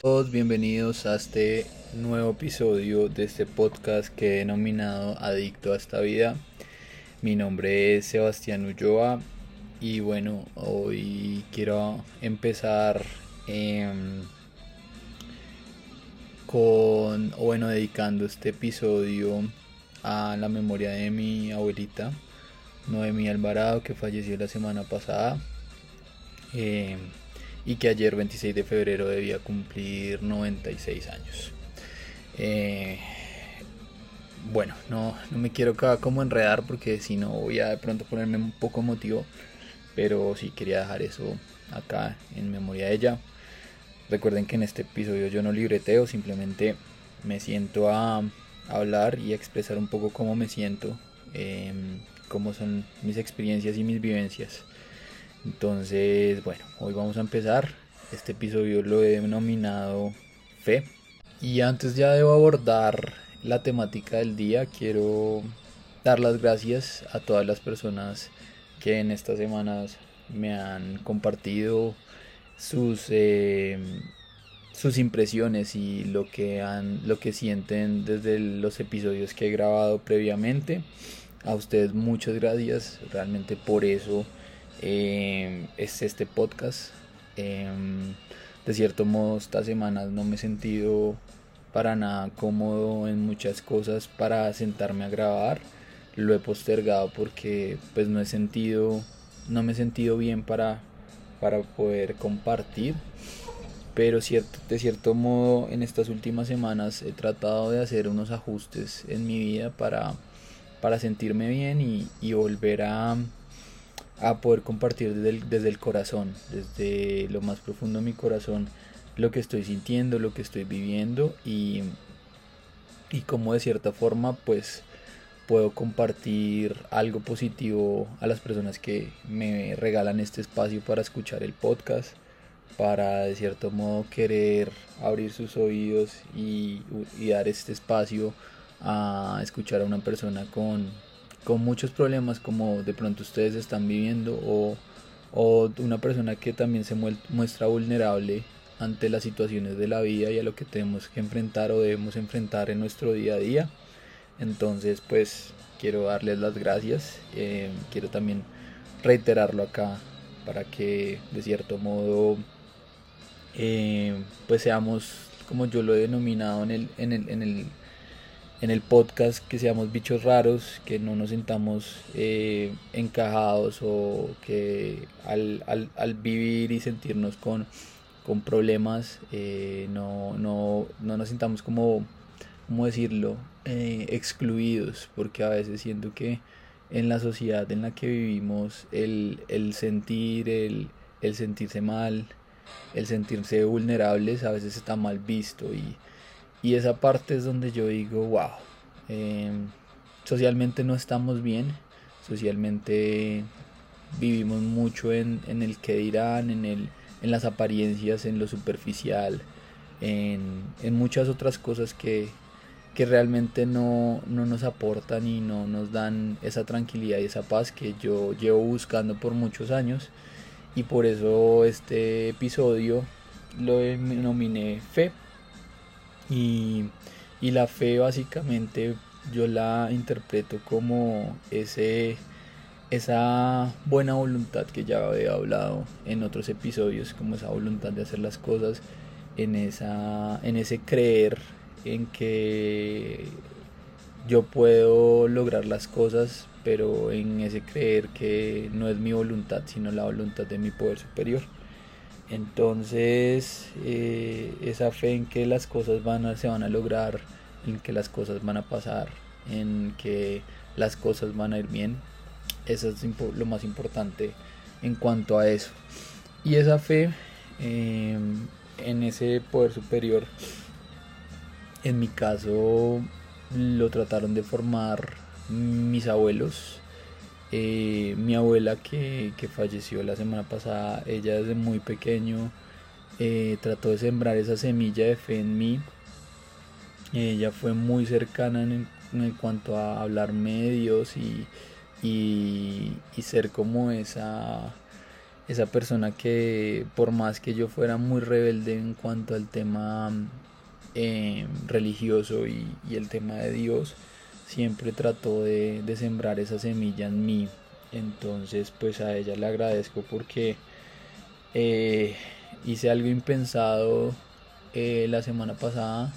Todos bienvenidos a este nuevo episodio de este podcast que he denominado Adicto a esta vida. Mi nombre es Sebastián Ulloa y bueno, hoy quiero empezar em, con, bueno, dedicando este episodio a la memoria de mi abuelita, Noemí Alvarado, que falleció la semana pasada. Em, y que ayer 26 de febrero debía cumplir 96 años. Eh, bueno, no, no me quiero como enredar porque si no voy a de pronto ponerme un poco emotivo, pero sí quería dejar eso acá en memoria de ella. Recuerden que en este episodio yo no libreteo, simplemente me siento a hablar y a expresar un poco cómo me siento, em, cómo son mis experiencias y mis vivencias. Entonces, bueno, hoy vamos a empezar. Este episodio lo he denominado Fe. Y antes ya de abordar la temática del día, quiero dar las gracias a todas las personas que en estas semanas me han compartido sus eh, sus impresiones y lo que han lo que sienten desde los episodios que he grabado previamente a ustedes muchas gracias realmente por eso eh, es este podcast. Em, de cierto modo, estas semanas no me he sentido para nada cómodo en muchas cosas para sentarme a grabar. Lo he postergado porque pues no he sentido, no me he sentido bien para, para poder compartir. Pero cierto, de cierto modo en estas últimas semanas he tratado de hacer unos ajustes en mi vida para, para sentirme bien y volver a, a poder compartir desde el, desde el corazón, desde lo más profundo de mi corazón, lo que estoy sintiendo, lo que estoy viviendo y, y cómo de cierta forma pues puedo compartir algo positivo a las personas que me regalan este espacio para escuchar el podcast, para de cierto modo querer abrir sus oídos y, y dar este espacio a escuchar a una persona con con muchos problemas como de pronto ustedes están viviendo o, o una persona que también se muestra vulnerable ante las situaciones de la vida y a lo que tenemos que enfrentar o debemos enfrentar en nuestro día a día. Entonces, pues quiero darles las gracias. Eh, quiero también reiterarlo acá para que de cierto modo eh, pues seamos como yo lo he denominado en el, en el, en el en el podcast que seamos bichos raros, que no nos sintamos eh, encajados o que al, al, al, vivir y sentirnos con, con problemas eh, no, no, no, nos sintamos como, ¿cómo decirlo?, eh, excluidos, porque a veces siento que en la sociedad en la que vivimos el, el sentir, el, el sentirse mal, el sentirse vulnerables a veces está mal visto y y esa parte es donde yo digo, wow, em, socialmente no estamos bien, socialmente vivimos mucho en, el que dirán, en, el, en las apariencias, en lo superficial, en, muchas otras cosas que, que realmente no, no, nos aportan y no nos dan esa tranquilidad y esa paz que yo llevo buscando por muchos años. Y por eso este episodio lo denominé Fe y, la fe básicamente yo la interpreto como ese esa buena voluntad que ya había hablado en otros episodios, como esa voluntad de hacer las cosas, en, esa, en ese creer en que yo puedo lograr las cosas, pero en ese creer que no es mi voluntad, sino la voluntad de mi poder superior. Entonces, eh, esa fe en que las cosas van a, se van a lograr, en que las cosas van a pasar, en que las cosas van a ir bien, eso es lo más importante en cuanto a eso. Y esa fe em, en ese poder superior, en mi caso, lo trataron de formar mis abuelos eh, mi abuela que, falleció la semana pasada, ella desde muy pequeño eh, trató de sembrar esa semilla de fe en mí. Ella fue muy cercana en, cuanto a hablarme de Dios y, y, ser como esa, esa persona que por más que yo fuera muy rebelde en cuanto al tema eh, religioso y, el tema de Dios, siempre trató de, sembrar esa semilla en mí. Entonces pues a ella le agradezco porque eh, hice algo impensado eh, la semana pasada.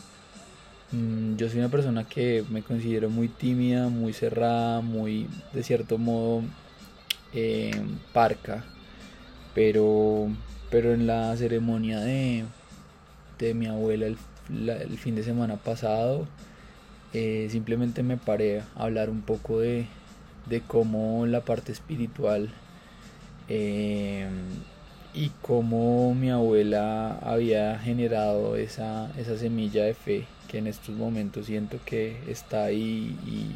Mm, yo soy una persona que me considero muy tímida, muy cerrada, muy de cierto modo parca pero, pero en la ceremonia de, de mi abuela el, el, fin de semana pasado, eh, simplemente me paré a hablar un poco de, de cómo la parte espiritual eh, y cómo mi abuela había generado esa, esa semilla de fe que en estos momentos siento que está ahí y,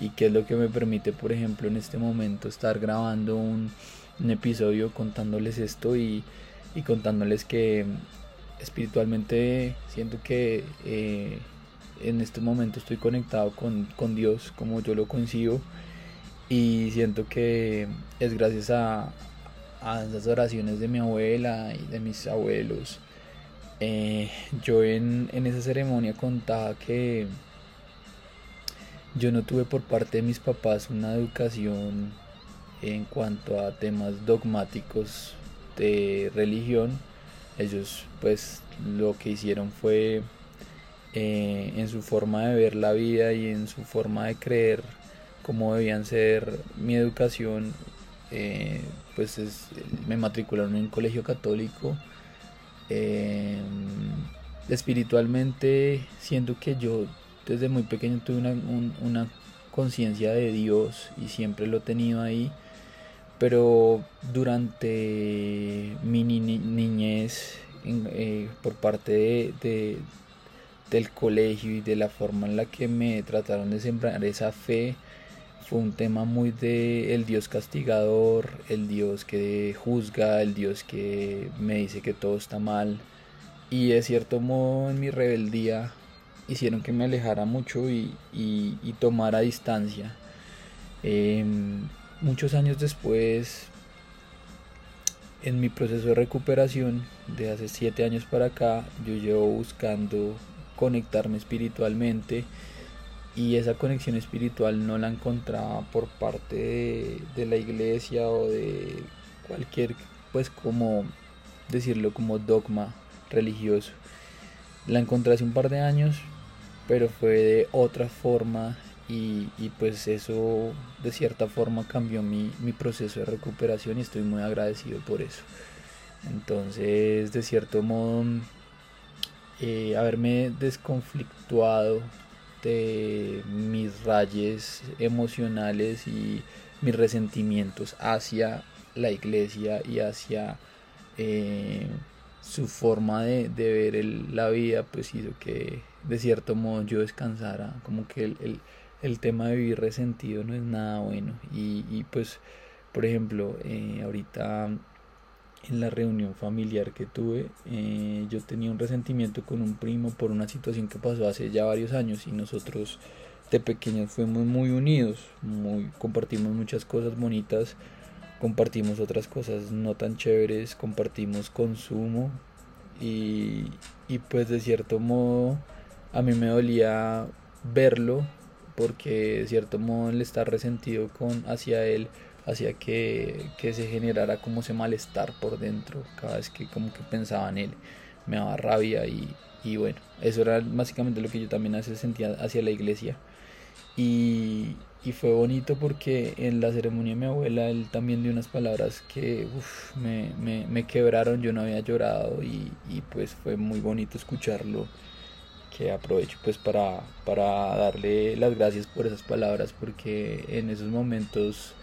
y que es lo que me permite, por ejemplo, en este momento estar grabando un, episodio contándoles esto y, contándoles que espiritualmente siento que eh, en este momento estoy conectado con, Dios como yo lo concibo y siento que es gracias a, a esas oraciones de mi abuela y de mis abuelos. Eh, yo en, en esa ceremonia contaba que yo no tuve por parte de mis papás una educación en cuanto a temas dogmáticos de religión ellos pues lo que hicieron fue eh, en su forma de ver la vida y en su forma de creer cómo debían ser mi educación eh, pues me matricularon en un colegio católico. Eh, espiritualmente siento que yo desde muy pequeño tuve una, conciencia de Dios y siempre lo he tenido ahí pero durante mi niñez por parte de, del colegio y de la forma en la que me trataron de sembrar esa fe fue un tema muy de el Dios castigador, el Dios que juzga, el Dios que me dice que todo está mal y de cierto modo en mi rebeldía hicieron que me alejara mucho y, y, tomara distancia. Em, muchos años después, en mi proceso de recuperación, de hace siete años para acá, yo llevo buscando conectarme espiritualmente y esa conexión espiritual no la encontraba por parte de, la iglesia o de cualquier, pues como decirlo, como dogma religioso. La encontré hace un par de años, pero fue de otra forma y, pues eso de cierta forma cambió mi, proceso de recuperación y estoy muy agradecido por eso. Entonces, de cierto modo, eh, haberme desconflictuado de mis rayes emocionales y mis resentimientos hacia la iglesia y hacia eh, su forma de, ver la vida, pues hizo que de cierto modo yo descansara, como que el el tema de vivir resentido no es nada bueno. Y, pues, por ejemplo, eh, ahorita en la reunión familiar que tuve, eh, yo tenía un resentimiento con un primo por una situación que pasó hace ya varios años y nosotros de pequeños fuimos muy unidos, muy, compartimos muchas cosas bonitas, compartimos otras cosas no tan chéveres, compartimos consumo y, y pues de cierto modo a mí me dolía verlo porque de cierto modo él está resentido con hacia él hacia que, se generara como ese malestar por dentro cada vez que como que pensaba en él. Me daba rabia y, bueno eso era básicamente lo que yo también hace sentía hacia la iglesia. Y, fue bonito porque en la ceremonia de mi abuela él también dio unas palabras que me, quebraron yo no había llorado y, y pues fue muy bonito escucharlo que aprovecho pues para, para darle las gracias por esas palabras porque en esos momentos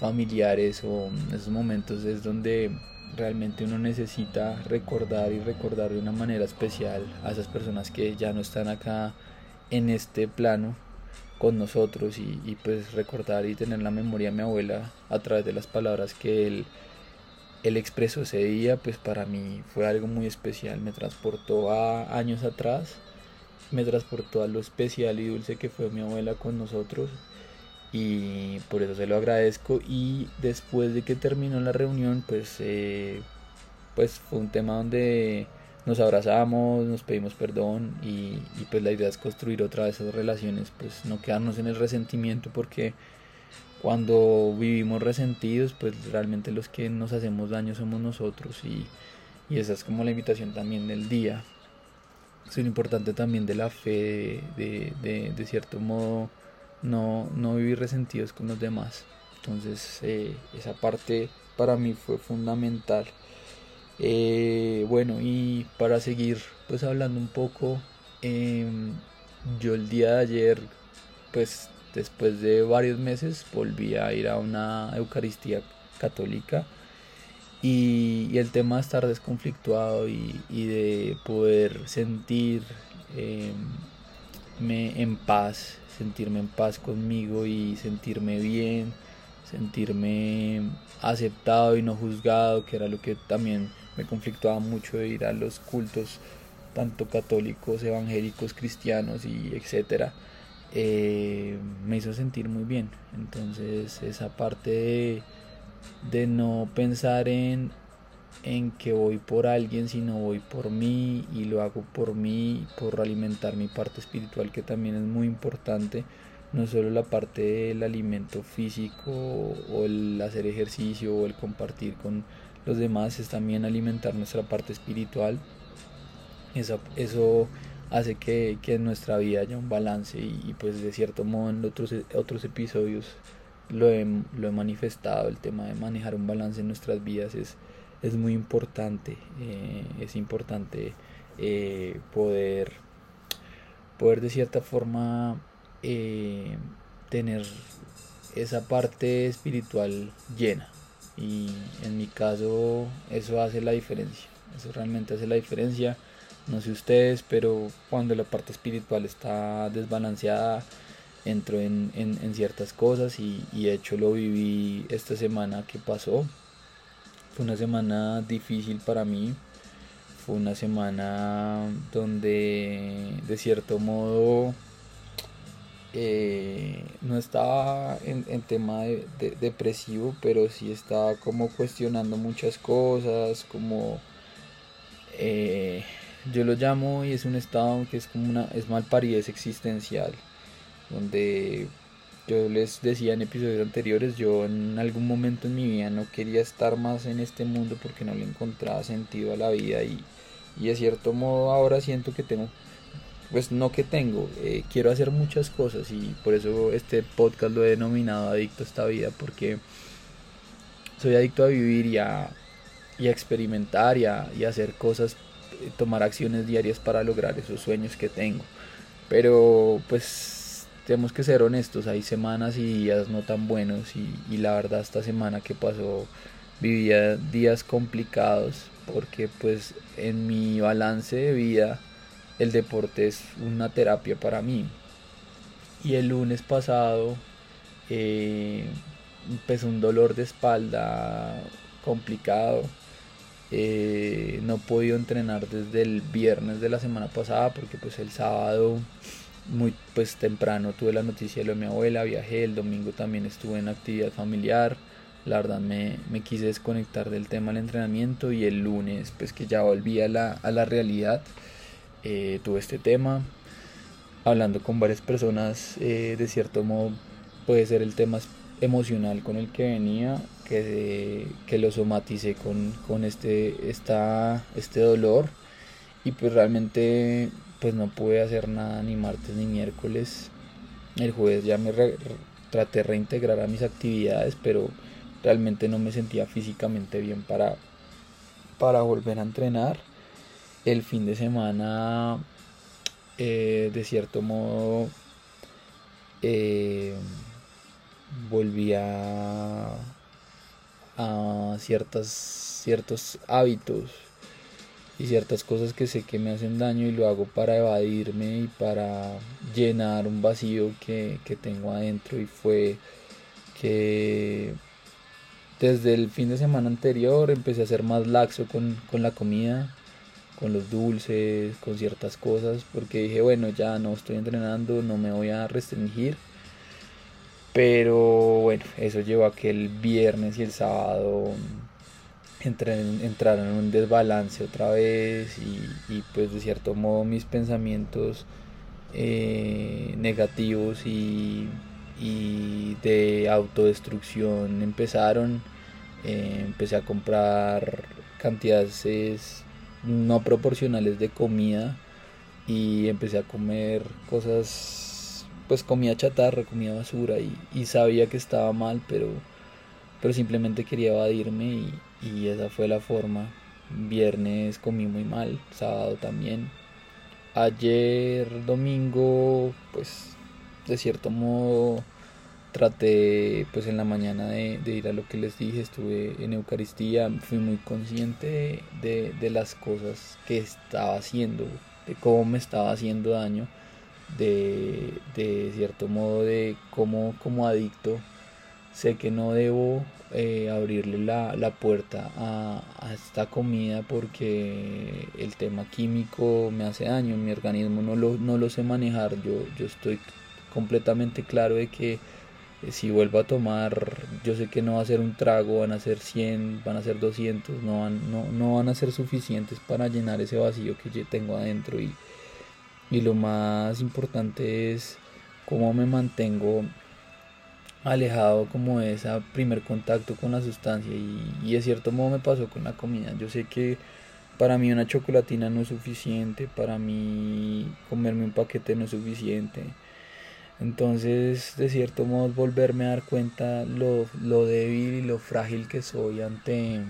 familiares o esos momentos es donde realmente uno necesita recordar y recordar de una manera especial a esas personas que ya no están acá en este plano con nosotros y, y pues recordar y tener la memoria de mi abuela a través de las palabras que él él expresó ese día, pues para mí fue algo muy especial, me transportó a años atrás me transportó a lo especial y dulce que fue mi abuela con nosotros y por eso se lo agradezco y después de que terminó la reunión pues eh, pues fue un tema donde nos abrazamos, nos pedimos perdón y, pues la idea es construir otra vez esas relaciones, pues no quedarnos en el resentimiento porque cuando vivimos resentidos pues realmente los que nos hacemos daño somos nosotros y, esa es como la invitación también del día. Es lo importante también de la fe, de, de cierto modo no, no vivir resentidos con los demás. Entonces eh, esa parte para mí fue fundamental. Eh, bueno, y para seguir pues hablando un poco, em, yo el día de ayer, pues después de varios meses, volví a ir a una Eucaristía católica. Y, el tema de estar desconflictuado y, de poder sentir em, en paz sentirme en paz conmigo y sentirme bien, sentirme aceptado y no juzgado, que era lo que también me conflictuaba mucho ir a los cultos, tanto católicos, evangélicos, cristianos y etcétera, eh, me hizo sentir muy bien. Entonces esa parte de no pensar en en que voy por alguien, sino voy por mí y lo hago por mí, por alimentar mi parte espiritual, que también es muy importante, no solo la parte del alimento físico o el hacer ejercicio o el compartir con los demás, es también alimentar nuestra parte espiritual. Eso, eso hace que, en nuestra vida haya un balance y, pues de cierto modo en otros, otros episodios lo he, lo he manifestado, el tema de manejar un balance en nuestras vidas es es muy importante, eh, es importante eh, poder, poder de cierta forma eh, tener esa parte espiritual llena. Y en mi caso eso hace la diferencia, eso realmente hace la diferencia, no sé ustedes, pero cuando la parte espiritual está desbalanceada, entro en, ciertas cosas y, y de hecho lo viví esta semana que pasó fue una semana difícil para mí. Fue una semana donde de cierto modo eh, no estaba en, tema de, depresivo, pero sí estaba como cuestionando muchas cosas, como eh, yo lo llamo y es un estado que es como una, es malparidez existencial, donde yo les decía en episodios anteriores, yo en algún momento en mi vida no quería estar más en este mundo porque no le encontraba sentido a la vida y, de cierto modo ahora siento que tengo, pues no que tengo, eh, quiero hacer muchas cosas y por eso este podcast lo he denominado Adicto a esta vida porque soy adicto a vivir y a, experimentar y a, y a hacer cosas, eh, tomar acciones diarias para lograr esos sueños que tengo. Pero pues tenemos que ser honestos, hay semanas y días no tan buenos y, la verdad esta semana que pasó vivía días complicados porque pues en mi balance de vida el deporte es una terapia para mí. Y el lunes pasado eh, empezó un dolor de espalda complicado. Eh, no he podido entrenar desde el viernes de la semana pasada porque pues el sábado muy pues temprano tuve la noticia de mi abuela, viajé, el domingo también estuve en actividad familiar, la verdad me, quise desconectar del tema del entrenamiento y el lunes pues que ya volví a la, a la realidad eh, tuve este tema, hablando con varias personas eh, de cierto modo puede ser el tema emocional con el que venía, que, que lo somaticé con, con este, esta, este dolor. Y pues realmente pues no pude hacer nada ni martes ni miércoles. El jueves ya me traté de reintegrar a mis actividades, pero realmente no me sentía físicamente bien para, para volver a entrenar. El fin de semana, eh, de cierto modo, eh, volví a, a ciertas, ciertos hábitos y ciertas cosas que sé que me hacen daño y lo hago para evadirme y para llenar un vacío que, tengo adentro. Y fue que desde el fin de semana anterior empecé a ser más laxo con, con la comida, con los dulces, con ciertas cosas, porque dije, bueno, ya no estoy entrenando, no me voy a restringir. Pero bueno, eso llevó a que el viernes y el sábado entraron en un desbalance otra vez y, pues de cierto modo mis pensamientos eh, negativos y, de autodestrucción empezaron. Eh, empecé a comprar cantidades no proporcionales de comida y empecé a comer cosas, pues comida chatarra, comida basura y, sabía que estaba mal, pero, pero simplemente quería evadirme y, y esa fue la forma. Viernes comí muy mal, sábado también. Ayer domingo, pues de cierto modo traté pues en la mañana de, ir a lo que les dije, estuve en Eucaristía, fui muy consciente de, las cosas que estaba haciendo, de cómo me estaba haciendo daño, de, de cierto modo de cómo como adicto sé que no debo eh, abrirle la, puerta a, esta comida porque el tema químico me hace daño, mi organismo no lo, no lo sé manejar, yo, yo estoy completamente claro de que eh, si vuelvo a tomar, yo sé que no va a ser un trago, van a ser 100, van a ser 200, no van, no, no van a ser suficientes para llenar ese vacío que yo tengo adentro. Y, y lo más importante es cómo me mantengo alejado como de ese primer contacto con la sustancia y, de cierto modo me pasó con la comida. Yo sé que para mí una chocolatina no es suficiente, para mí comerme un paquete no es suficiente. Entonces, de cierto modo, volverme a dar cuenta lo, lo débil y lo frágil que soy ante,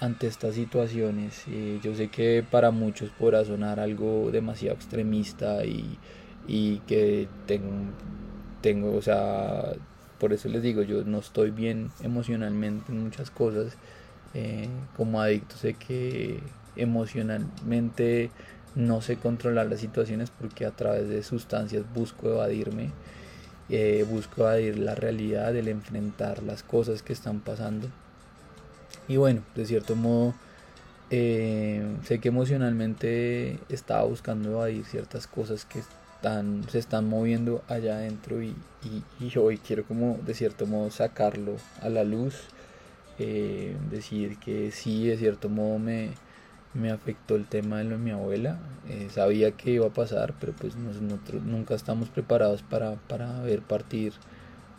ante estas situaciones. y yo sé que para muchos podrá sonar algo demasiado extremista y, y que tengo, tengo, o sea, por eso les digo, yo no estoy bien emocionalmente en muchas cosas. Eh, como adicto sé que emocionalmente no sé controlar las situaciones porque a través de sustancias busco evadirme, eh, busco evadir la realidad, el enfrentar las cosas que están pasando. Y bueno, de cierto modo, eh, sé que emocionalmente estaba buscando evadir ciertas cosas que se están moviendo allá adentro y, hoy quiero como de cierto modo sacarlo a la luz, eh, decir que sí, de cierto modo me, me afectó el tema de lo de mi abuela, eh, sabía que iba a pasar, pero pues nosotros nunca estamos preparados para, para ver partir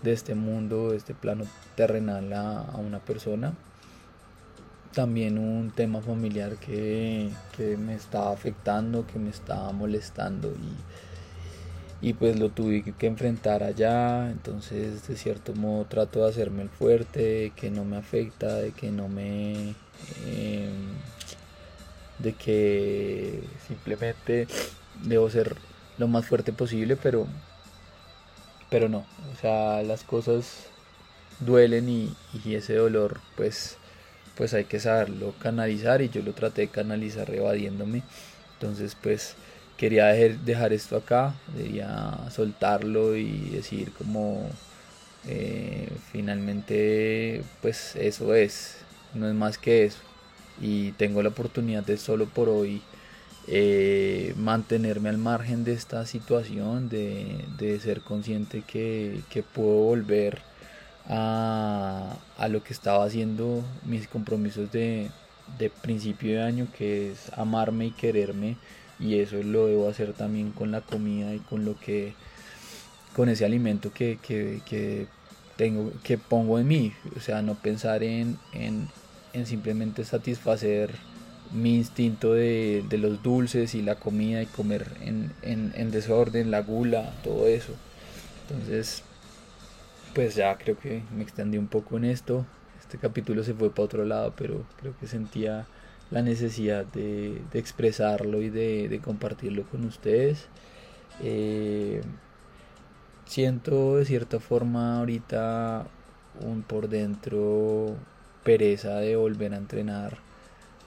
de este mundo, de este plano terrenal a, una persona. También un tema familiar que, que, me estaba afectando, que me estaba molestando y y pues lo tuve que enfrentar allá, entonces de cierto modo trato de hacerme el fuerte, de que no me afecta, de que no me... Em, de que simplemente debo ser lo más fuerte posible, pero, pero no, o sea, las cosas duelen y, y ese dolor pues, pues hay que saberlo canalizar y yo lo traté de canalizar evadiéndome, entonces pues quería dejar esto acá, quería soltarlo y decir como eh, finalmente pues eso es, no es más que eso. Y tengo la oportunidad de solo por hoy eh, mantenerme al margen de esta situación, de, ser consciente que, puedo volver a, a, lo que estaba haciendo mis compromisos de, de principio de año, que es amarme y quererme y eso lo debo hacer también con la comida y con lo que con ese alimento que, que, tengo que pongo en mí. O sea no pensar en, en, simplemente satisfacer mi instinto de, los dulces y la comida y comer en, en, desorden la gula todo eso. Entonces pues ya creo que me extendí un poco en esto. Este capítulo se fue para otro lado pero creo que sentía la necesidad de, expresarlo y de, compartirlo con ustedes. Eh, siento de cierta forma ahorita un por dentro pereza de volver a entrenar,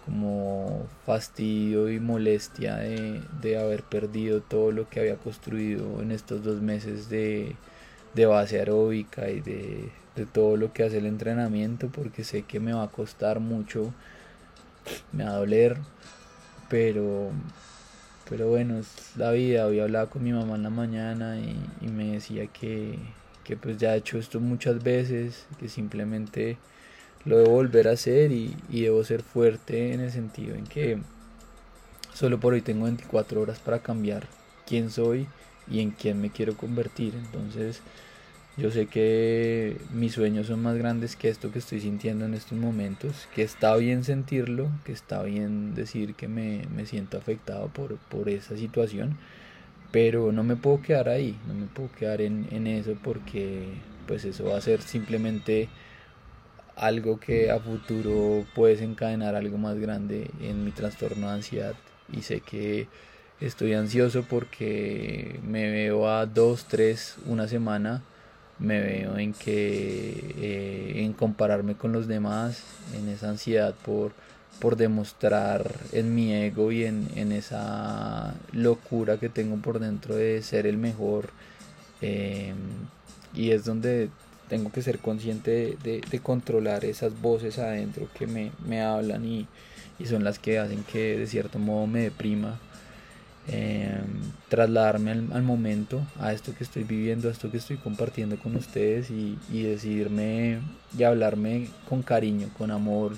como fastidio y molestia de, haber perdido todo lo que había construido en estos dos meses de, base aeróbica y de, de todo lo que hace el entrenamiento, porque sé que me va a costar mucho me va a doler, pero, pero bueno, es la vida. Hoy hablaba con mi mamá en la mañana y, me decía que, que pues ya he hecho esto muchas veces, que simplemente lo debo volver a hacer y, y debo ser fuerte en el sentido en que solo por hoy tengo 24 horas para cambiar quién soy y en quién me quiero convertir. Entonces yo sé que mis sueños son más grandes que esto que estoy sintiendo en estos momentos, que está bien sentirlo, que está bien decir que me, siento afectado por, por, esa situación, pero no me puedo quedar ahí, no me puedo quedar en, en eso porque pues eso va a ser simplemente algo que a futuro puede desencadenar algo más grande en mi trastorno de ansiedad. Y sé que estoy ansioso porque me veo a dos, tres, una semana me veo en que eh, en compararme con los demás, en esa ansiedad por, por demostrar en mi ego y en, en, esa locura que tengo por dentro de ser el mejor. Em, y es donde tengo que ser consciente de, de, controlar esas voces adentro que me, me hablan y, y son las que hacen que de cierto modo me deprima eh, trasladarme al, momento, a esto que estoy viviendo, a esto que estoy compartiendo con ustedes y, decidirme y hablarme con cariño, con amor,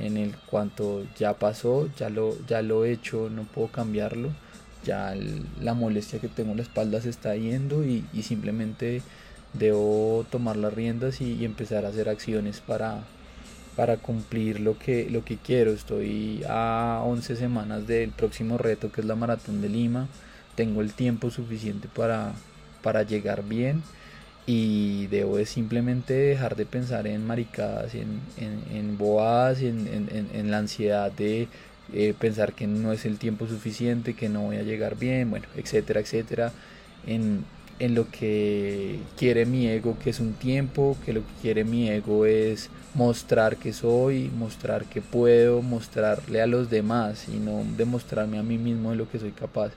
en el cuanto ya pasó, ya lo, ya lo he hecho, no puedo cambiarlo, ya la molestia que tengo en la espalda se está yendo y simplemente debo tomar las riendas y empezar a hacer acciones para, para cumplir lo que, lo que quiero. Estoy a 11 semanas del próximo reto que es la Maratón de Lima. Tengo el tiempo suficiente para, para llegar bien y debo de simplemente dejar de pensar en maricadas, en, en, en boadas, en, en, en, la ansiedad de eh, pensar que no es el tiempo suficiente, que no voy a llegar bien, bueno, etcétera, etcétera. En, en lo que quiere mi ego, que es un tiempo, que lo que quiere mi ego es mostrar que soy, mostrar que puedo, mostrarle a los demás y no demostrarme a mí mismo de lo que soy capaz.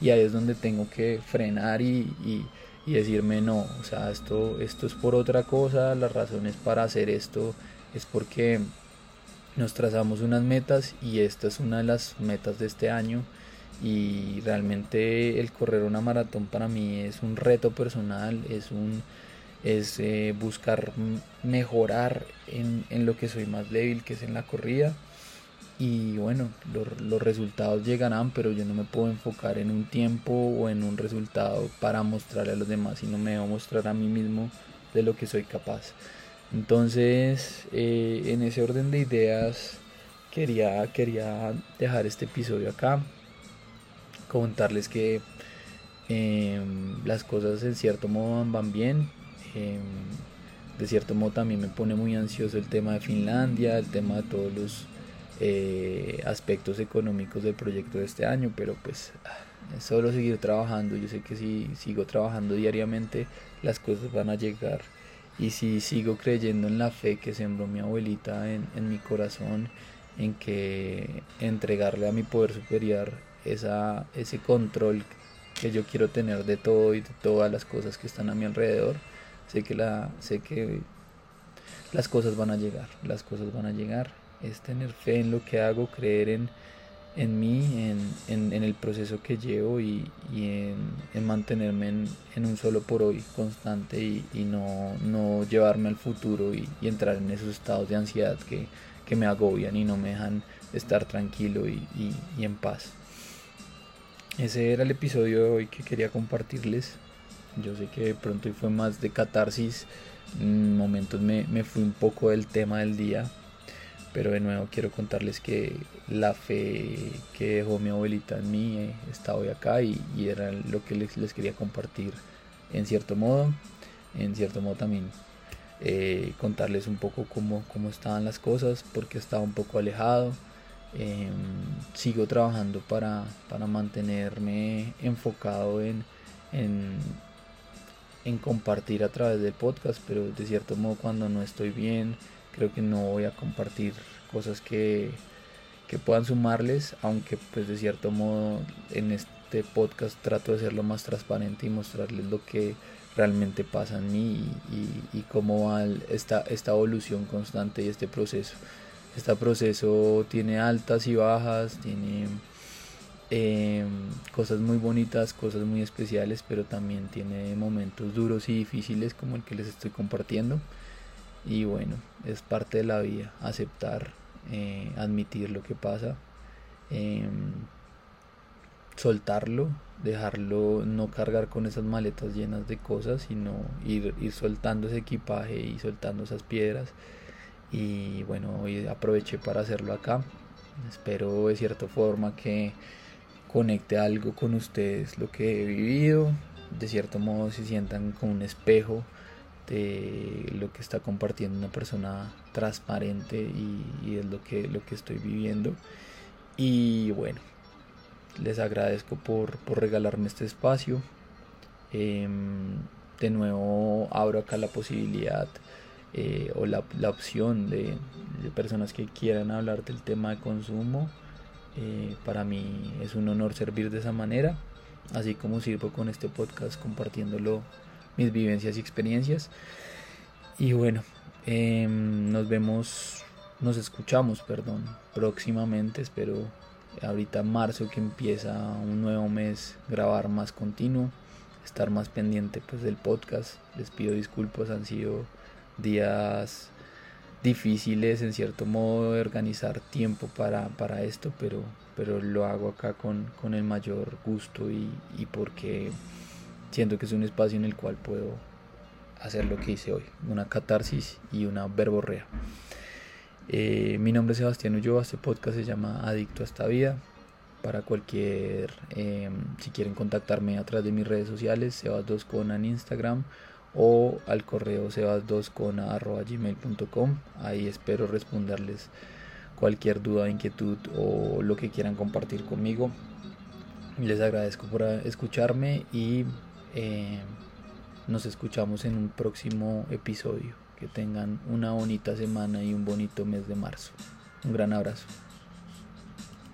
Y ahí es donde tengo que frenar y, y, decirme no, o sea, esto, esto es por otra cosa, las razones para hacer esto es porque nos trazamos unas metas y esta es una de las metas de este año y realmente el correr una maratón para mí es un reto personal, es un es eh, buscar mejorar en, en, lo que soy más débil, que es en la corrida. Y bueno, los, los resultados llegarán, pero yo no me puedo enfocar en un tiempo o en un resultado para mostrarle a los demás, sino me debo mostrar a mí mismo de lo que soy capaz. Entonces, eh, en ese orden de ideas, quería, quería dejar este episodio acá contarles que em, las cosas en cierto modo van bien. Em, de cierto modo también me pone muy ansioso el tema de Finlandia, el tema de todos los eh, aspectos económicos del proyecto de este año, pero pues es solo seguir trabajando. Yo sé que si sigo trabajando diariamente, las cosas van a llegar. Y si sigo creyendo en la fe que sembró mi abuelita en, en mi corazón, en que entregarle a mi poder superior esa, ese control que yo quiero tener de todo y de todas las cosas que están a mi alrededor. Sé que, la, sé que las cosas van a llegar, las cosas van a llegar. Es tener fe en lo que hago, creer en, en mí, en, en, el proceso que llevo y, y en, mantenerme en, un solo por hoy constante y, y no, no, llevarme al futuro y, entrar en esos estados de ansiedad que, que, me agobian y no me dejan estar tranquilo y, en paz. Ese era el episodio de hoy que quería compartirles. Yo sé que de pronto fue más de catarsis. En momentos me, me fui un poco del tema del día. Pero de nuevo quiero contarles que la fe que dejó mi abuelita en mí eh, está hoy acá y, era lo que les, les, quería compartir en cierto modo. En cierto modo también eh, contarles un poco cómo, cómo estaban las cosas, porque estaba un poco alejado Em, sigo trabajando para, para, mantenerme enfocado en, en, en, compartir a través del podcast, pero de cierto modo cuando no estoy bien, creo que no voy a compartir cosas que, que puedan sumarles, aunque pues de cierto modo en este podcast trato de ser lo más transparente y mostrarles lo que realmente pasa en mí y, y, cómo va esta, esta evolución constante y este proceso. Este proceso tiene altas y bajas, tiene Em, cosas muy bonitas, cosas muy especiales, pero también tiene momentos duros y difíciles como el que les estoy compartiendo. Y bueno, es parte de la vida, aceptar, eh, admitir lo que pasa, em, soltarlo, dejarlo, no cargar con esas maletas llenas de cosas, sino ir, ir soltando ese equipaje y soltando esas piedras. Y bueno, hoy aproveché para hacerlo acá. Espero de cierta forma que conecte algo con ustedes lo que he vivido, de cierto modo se sientan como un espejo de lo que está compartiendo una persona transparente y, es lo que, lo que estoy viviendo. Y bueno, les agradezco por, regalarme este espacio. Em, de nuevo abro acá la posibilidad eh, o la, opción de, de personas que quieran hablar del tema de consumo eh, para mí es un honor servir de esa manera, así como sirvo con este podcast compartiéndolo mis vivencias y experiencias. Y bueno, em, nos vemos, nos escuchamos, perdón, próximamente, espero ahorita marzo que empieza un nuevo mes grabar más continuo, estar más pendiente pues del podcast. Les pido disculpas, han sido días difíciles en cierto modo de organizar tiempo para, para esto, pero, pero lo hago acá con, con el mayor gusto y, y, porque siento que es un espacio en el cual puedo hacer lo que hice hoy, una catarsis y una verborrea. Eh, mi nombre es Sebastián Ulloa, este podcast se llama Adicto a esta vida. Para cualquier, eh, si quieren contactarme a través de mis redes sociales, Sebas2con en Instagram o al correo sebas2con.gmail.com. Ahí espero responderles cualquier duda, inquietud o lo que quieran compartir conmigo. Les agradezco por escucharme y eh, nos escuchamos en un próximo episodio. Que tengan una bonita semana y un bonito mes de marzo. Un gran abrazo.